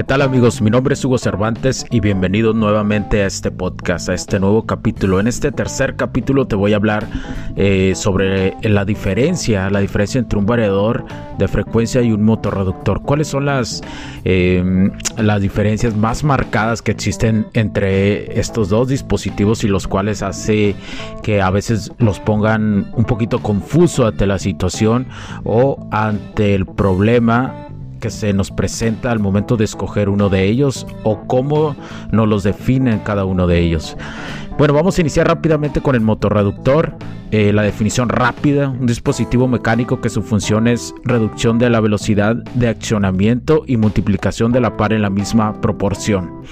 ¿Qué tal amigos? Mi nombre es Hugo Cervantes y bienvenidos nuevamente a este podcast, a este nuevo capítulo. En este tercer capítulo te voy a hablar eh, sobre la diferencia, la diferencia entre un variador de frecuencia y un motorreductor. ¿Cuáles son las, eh, las diferencias más marcadas que existen entre estos dos dispositivos y los cuales hace que a veces los pongan un poquito confuso ante la situación o ante el problema que se nos presenta al momento de escoger uno de ellos o cómo nos los definen cada uno de ellos. Bueno, vamos a iniciar rápidamente con el motorreductor. Eh, la definición rápida, un dispositivo mecánico que su función es reducción de la velocidad de accionamiento y multiplicación de la par en la misma proporción.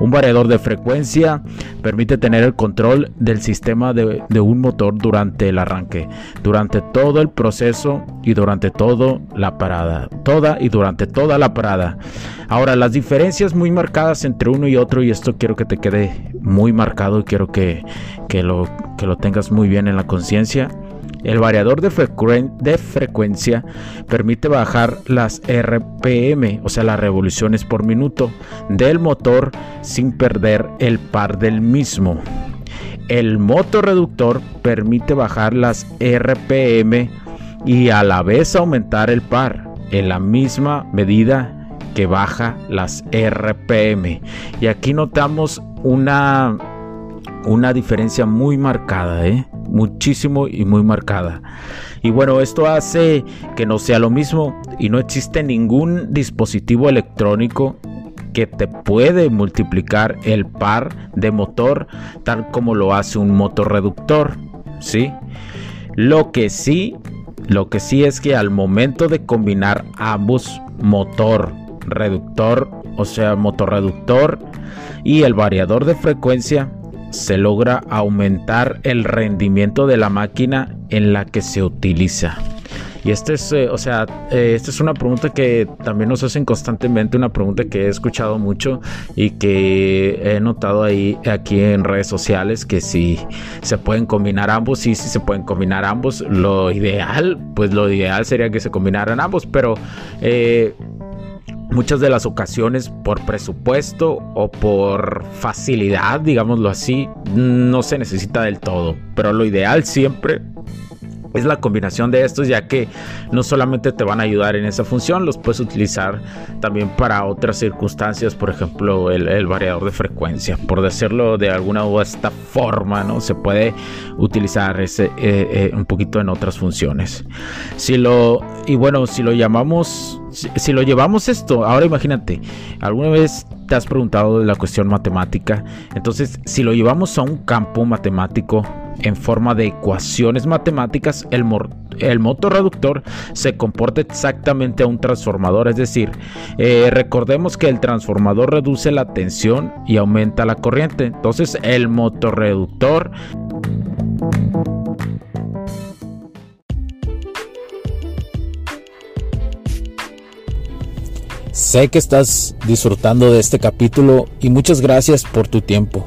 Un variador de frecuencia permite tener el control del sistema de, un motor durante el arranque, durante todo el proceso y durante toda la parada. Toda y durante toda la parada. Ahora, las diferencias muy marcadas entre uno y otro, y esto quiero que te quede muy marcado y quiero que, lo, que lo tengas muy bien en la conciencia el variador de, frecuencia permite bajar las RPM, o sea, las revoluciones por minuto, del motor sin perder el par del mismo. El motorreductor permite bajar las RPM y a la vez aumentar el par en la misma medida que baja las RPM. Y aquí notamos una, una diferencia muy marcada, ¿eh? Muchísimo y muy marcada. Y bueno, esto hace que no sea lo mismo y no existe ningún dispositivo electrónico que te puede multiplicar el par de motor tal como lo hace un motor reductor, ¿sí? Lo que sí, lo que sí es que al momento de combinar ambos motor reductor, o sea, motor reductor y el variador de frecuencia, se logra aumentar el rendimiento de la máquina en la que se utiliza. Y este es, eh, o sea, eh, esta es una pregunta que también nos hacen constantemente, una pregunta que he escuchado mucho y que he notado ahí aquí en redes sociales que si se pueden combinar ambos, sí, sí se pueden combinar ambos. Lo ideal, pues lo ideal sería que se combinaran ambos, pero eh, muchas de las ocasiones por presupuesto o por facilidad, digámoslo así, no se necesita del todo. Pero lo ideal siempre es la combinación de estos ya que no solamente te van a ayudar en esa función, los puedes utilizar también para otras circunstancias, por ejemplo el, variador de frecuencia, por decirlo de alguna u esta forma, ¿no? Se puede utilizar ese eh, eh, un poquito en otras funciones. Si lo, y bueno, si lo llamamos si, lo llevamos esto, ahora imagínate, alguna vez te has preguntado de la cuestión matemática, entonces si lo llevamos a un campo matemático en forma de ecuaciones matemáticas, el, el motor reductor se comporta exactamente a un transformador, es decir, eh, recordemos que el transformador reduce la tensión y aumenta la corriente, entonces el motor reductor Sé que estás disfrutando de este capítulo y muchas gracias por tu tiempo.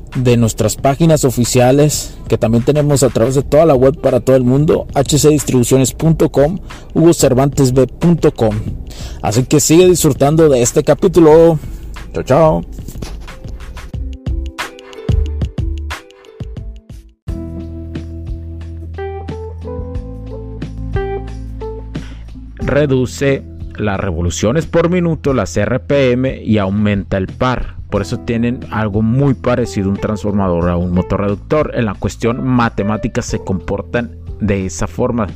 de nuestras páginas oficiales que también tenemos a través de toda la web para todo el mundo, hcdistribuciones.com, hugocervantesb.com. Así que sigue disfrutando de este capítulo. Chao, chao. reduce las revoluciones por minuto, las RPM, y aumenta el par. Por eso tienen algo muy parecido un transformador a un motor reductor. En la cuestión matemática se comportan de esa forma.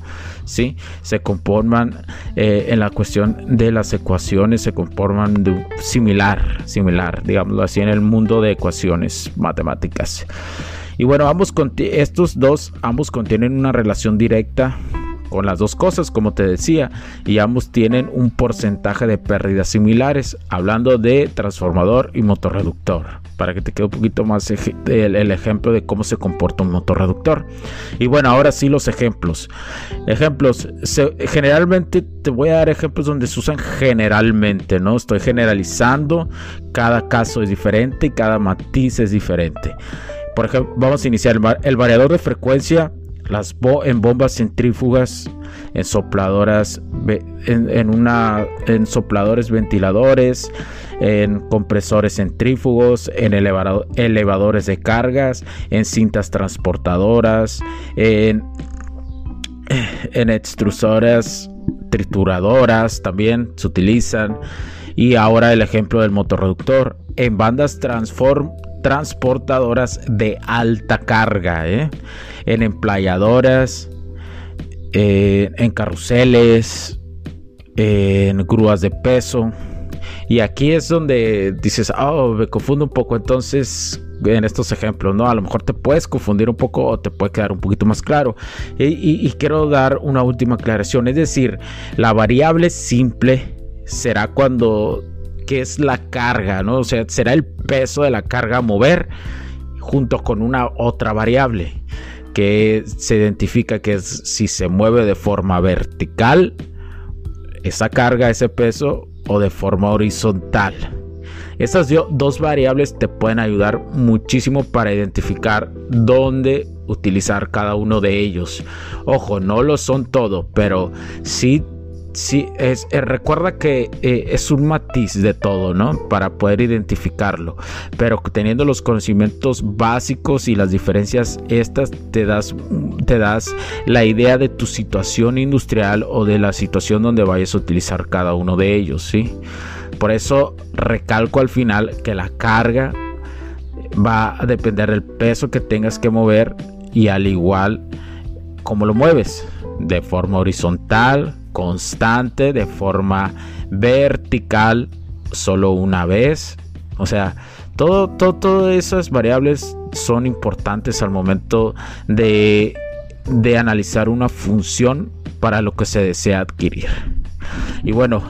¿sí? Se conforman eh, en la cuestión de las ecuaciones, se conforman de similar, similar, digámoslo así, en el mundo de ecuaciones matemáticas. Y bueno, ambos estos dos, ambos contienen una relación directa con las dos cosas, como te decía, y ambos tienen un porcentaje de pérdidas similares, hablando de transformador y motor reductor, para que te quede un poquito más el, ejemplo de cómo se comporta un motor reductor. Y bueno, ahora sí los ejemplos. Ejemplos, generalmente te voy a dar ejemplos donde se usan generalmente, ¿no? Estoy generalizando, cada caso es diferente y cada matiz es diferente. Por ejemplo, vamos a iniciar el variador de frecuencia las en bombas centrífugas, en sopladoras, en, una, en sopladores ventiladores, en compresores centrífugos, en elevadores de cargas, en cintas transportadoras, en, en extrusoras trituradoras también se utilizan. Y ahora el ejemplo del motorreductor en bandas transform transportadoras de alta carga, ¿eh? en emplayadoras, eh, en carruseles, en grúas de peso. Y aquí es donde dices, oh, me confundo un poco. Entonces, en estos ejemplos, ¿no? A lo mejor te puedes confundir un poco o te puede quedar un poquito más claro. Y, y quiero dar una última aclaración. Es decir, la variable simple será cuando que es la carga, ¿no? O sea, será el peso de la carga a mover junto con una otra variable que se identifica que es si se mueve de forma vertical esa carga, ese peso o de forma horizontal. Esas dos variables te pueden ayudar muchísimo para identificar dónde utilizar cada uno de ellos. Ojo, no lo son todo, pero sí sí, es, eh, recuerda que eh, es un matiz de todo, ¿no? Para poder identificarlo. Pero teniendo los conocimientos básicos y las diferencias estas, te das, te das la idea de tu situación industrial o de la situación donde vayas a utilizar cada uno de ellos, ¿sí? Por eso recalco al final que la carga va a depender del peso que tengas que mover y al igual como lo mueves de forma horizontal constante, de forma vertical, solo una vez. O sea, todo, todo, todas esas variables son importantes al momento de, de analizar una función para lo que se desea adquirir. Y bueno,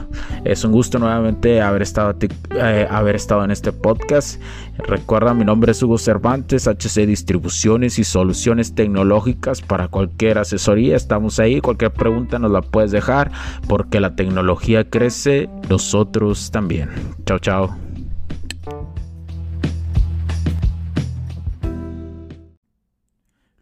es un gusto nuevamente haber estado, eh, haber estado en este podcast. Recuerda, mi nombre es Hugo Cervantes, HC Distribuciones y Soluciones Tecnológicas para cualquier asesoría. Estamos ahí, cualquier pregunta nos la puedes dejar porque la tecnología crece, nosotros también. Chao, chao.